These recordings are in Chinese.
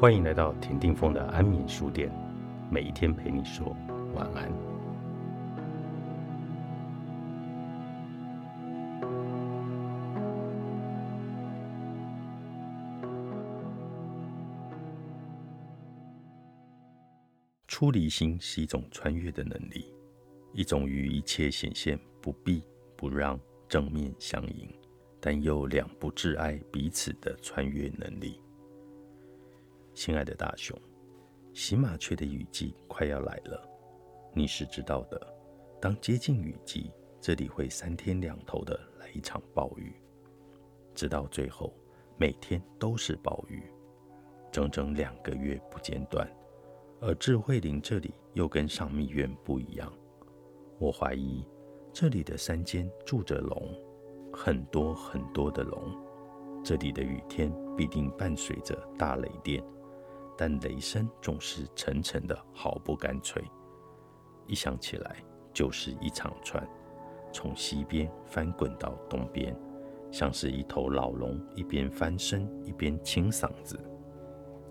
欢迎来到田定峰的安眠书店，每一天陪你说晚安。出离心是一种穿越的能力，一种与一切显现不避不让、正面相迎，但又两不挚爱彼此的穿越能力。亲爱的大熊，喜马雀的雨季快要来了，你是知道的。当接近雨季，这里会三天两头的来一场暴雨，直到最后每天都是暴雨，整整两个月不间断。而智慧林这里又跟上密院不一样，我怀疑这里的山间住着龙，很多很多的龙。这里的雨天必定伴随着大雷电。但雷声总是沉沉的，毫不干脆。一想起来，就是一长串，从西边翻滚到东边，像是一头老龙一边翻身一边清嗓子。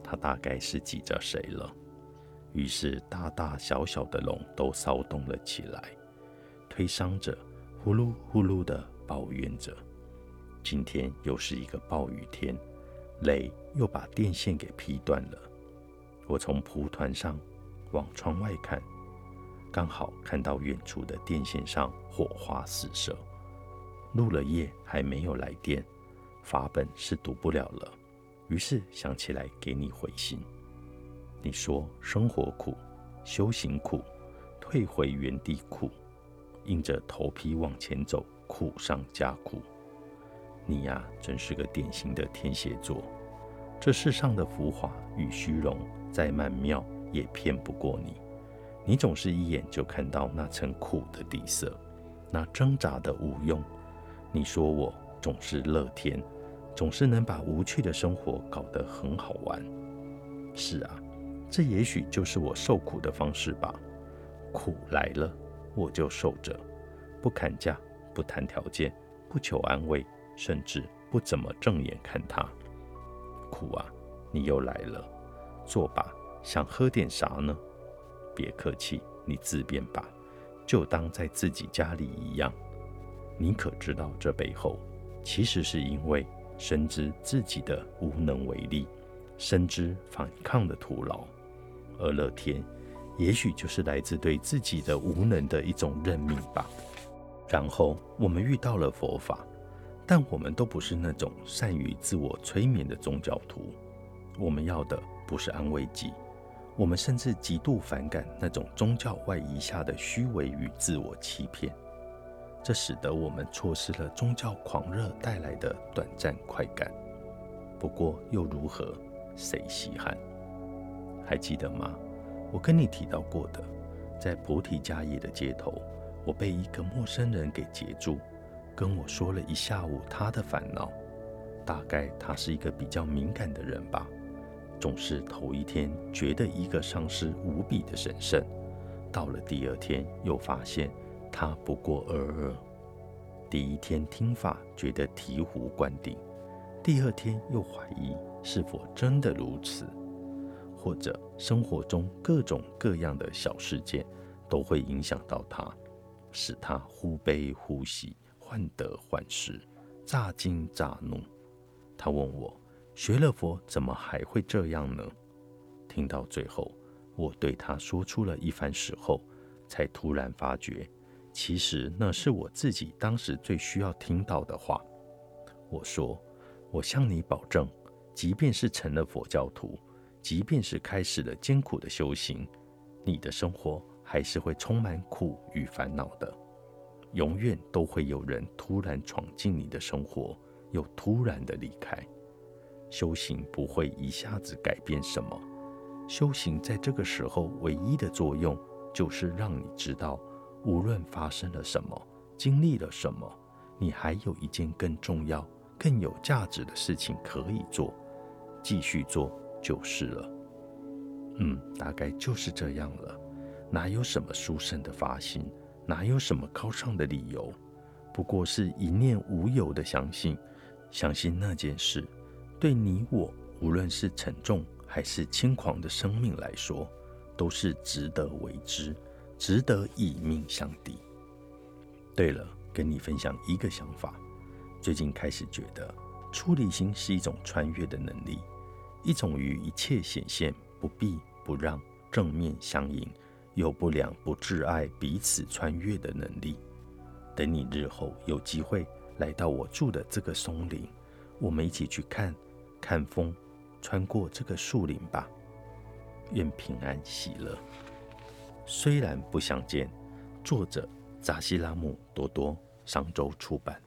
它大概是挤着谁了？于是大大小小的龙都骚动了起来，推搡着，呼噜呼噜的抱怨着。今天又是一个暴雨天，雷又把电线给劈断了。我从蒲团上往窗外看，刚好看到远处的电线上火花四射。录了夜还没有来电，法本是读不了了。于是想起来给你回信。你说生活苦，修行苦，退回原地苦，硬着头皮往前走，苦上加苦。你呀，真是个典型的天蝎座。这世上的浮华与虚荣，再曼妙也骗不过你。你总是一眼就看到那层苦的底色，那挣扎的无用。你说我总是乐天，总是能把无趣的生活搞得很好玩。是啊，这也许就是我受苦的方式吧。苦来了，我就受着，不砍价，不谈条件，不求安慰，甚至不怎么正眼看他。苦啊，你又来了，坐吧，想喝点啥呢？别客气，你自便吧，就当在自己家里一样。你可知道这背后，其实是因为深知自己的无能为力，深知反抗的徒劳，而乐天，也许就是来自对自己的无能的一种认命吧。然后我们遇到了佛法。但我们都不是那种善于自我催眠的宗教徒，我们要的不是安慰剂，我们甚至极度反感那种宗教外衣下的虚伪与自我欺骗，这使得我们错失了宗教狂热带来的短暂快感。不过又如何？谁稀罕？还记得吗？我跟你提到过的，在菩提迦叶的街头，我被一个陌生人给截住。跟我说了一下午他的烦恼，大概他是一个比较敏感的人吧，总是头一天觉得一个上师无比的神圣，到了第二天又发现他不过尔尔。第一天听法觉得醍醐灌顶，第二天又怀疑是否真的如此，或者生活中各种各样的小事件都会影响到他，使他忽悲忽喜。患得患失，乍惊乍怒。他问我：“学了佛，怎么还会这样呢？”听到最后，我对他说出了一番时候，才突然发觉，其实那是我自己当时最需要听到的话。我说：“我向你保证，即便是成了佛教徒，即便是开始了艰苦的修行，你的生活还是会充满苦与烦恼的。”永远都会有人突然闯进你的生活，又突然的离开。修行不会一下子改变什么，修行在这个时候唯一的作用，就是让你知道，无论发生了什么，经历了什么，你还有一件更重要、更有价值的事情可以做，继续做就是了。嗯，大概就是这样了，哪有什么殊胜的发心？哪有什么高尚的理由？不过是一念无有的相信，相信那件事对你我，无论是沉重还是轻狂的生命来说，都是值得为之，值得以命相抵。对了，跟你分享一个想法，最近开始觉得，出离心是一种穿越的能力，一种与一切显现不避不让，正面相迎，又不两不挚爱彼此穿越的能力。等你日后有机会来到我住的这个松林，我们一起去看看风。穿过这个树林吧，愿平安喜乐。虽然不相见，作者扎西拉姆多多，商周出版。